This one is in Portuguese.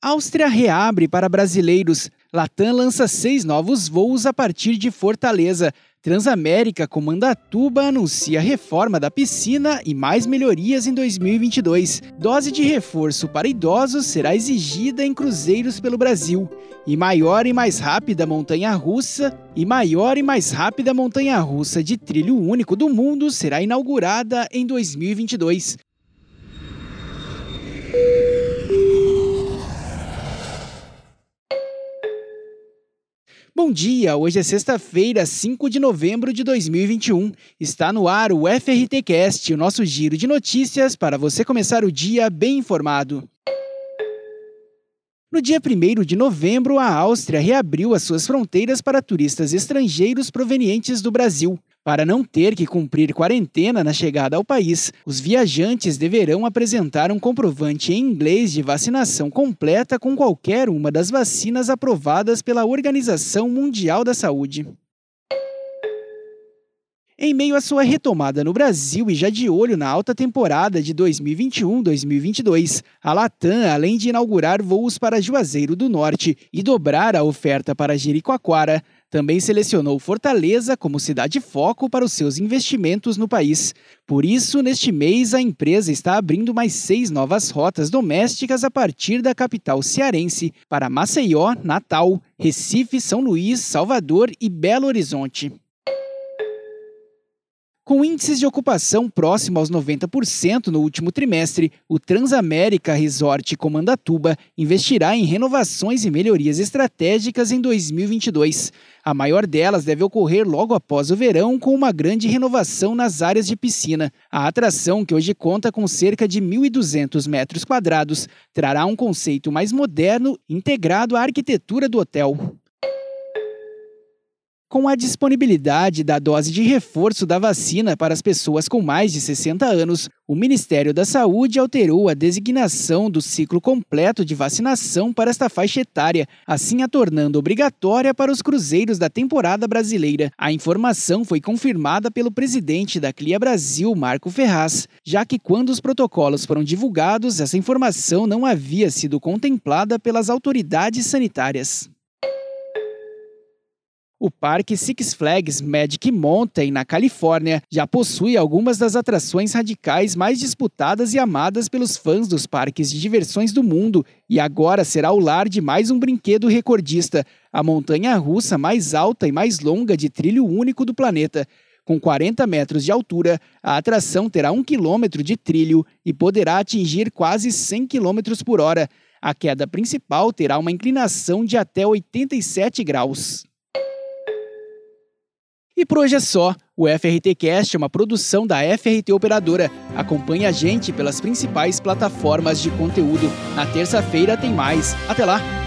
Áustria reabre para brasileiros. Latam lança seis novos voos a partir de Fortaleza. Transamérica Comandatuba anuncia reforma da piscina e mais melhorias em 2022. Dose de reforço para idosos será exigida em cruzeiros pelo Brasil. E maior e mais rápida montanha russa e maior e mais rápida montanha russa de trilho único do mundo será inaugurada em 2022. Bom dia, hoje é sexta-feira, 5 de novembro de 2021. Está no ar o FRTcast, o nosso giro de notícias para você começar o dia bem informado. No dia 1 de novembro, a Áustria reabriu as suas fronteiras para turistas estrangeiros provenientes do Brasil. Para não ter que cumprir quarentena na chegada ao país, os viajantes deverão apresentar um comprovante em inglês de vacinação completa com qualquer uma das vacinas aprovadas pela Organização Mundial da Saúde. Em meio à sua retomada no Brasil e já de olho na alta temporada de 2021-2022, a Latam, além de inaugurar voos para Juazeiro do Norte e dobrar a oferta para Jericoacoara, também selecionou Fortaleza como cidade foco para os seus investimentos no país. Por isso, neste mês, a empresa está abrindo mais seis novas rotas domésticas a partir da capital cearense para Maceió, Natal, Recife, São Luís, Salvador e Belo Horizonte. Com índices de ocupação próximo aos 90% no último trimestre, o Transamérica Resort Comandatuba investirá em renovações e melhorias estratégicas em 2022. A maior delas deve ocorrer logo após o verão, com uma grande renovação nas áreas de piscina. A atração, que hoje conta com cerca de 1.200 metros quadrados, trará um conceito mais moderno integrado à arquitetura do hotel. Com a disponibilidade da dose de reforço da vacina para as pessoas com mais de 60 anos, o Ministério da Saúde alterou a designação do ciclo completo de vacinação para esta faixa etária, assim a tornando obrigatória para os cruzeiros da temporada brasileira. A informação foi confirmada pelo presidente da CLIA Brasil, Marco Ferraz, já que quando os protocolos foram divulgados, essa informação não havia sido contemplada pelas autoridades sanitárias. O parque Six Flags Magic Mountain, na Califórnia, já possui algumas das atrações radicais mais disputadas e amadas pelos fãs dos parques de diversões do mundo e agora será o lar de mais um brinquedo recordista, a montanha russa mais alta e mais longa de trilho único do planeta. Com 40 metros de altura, a atração terá um quilômetro de trilho e poderá atingir quase 100 km por hora. A queda principal terá uma inclinação de até 87 graus. E por hoje é só. O FRT Cast é uma produção da FRT Operadora. Acompanhe a gente pelas principais plataformas de conteúdo. Na terça-feira tem mais. Até lá!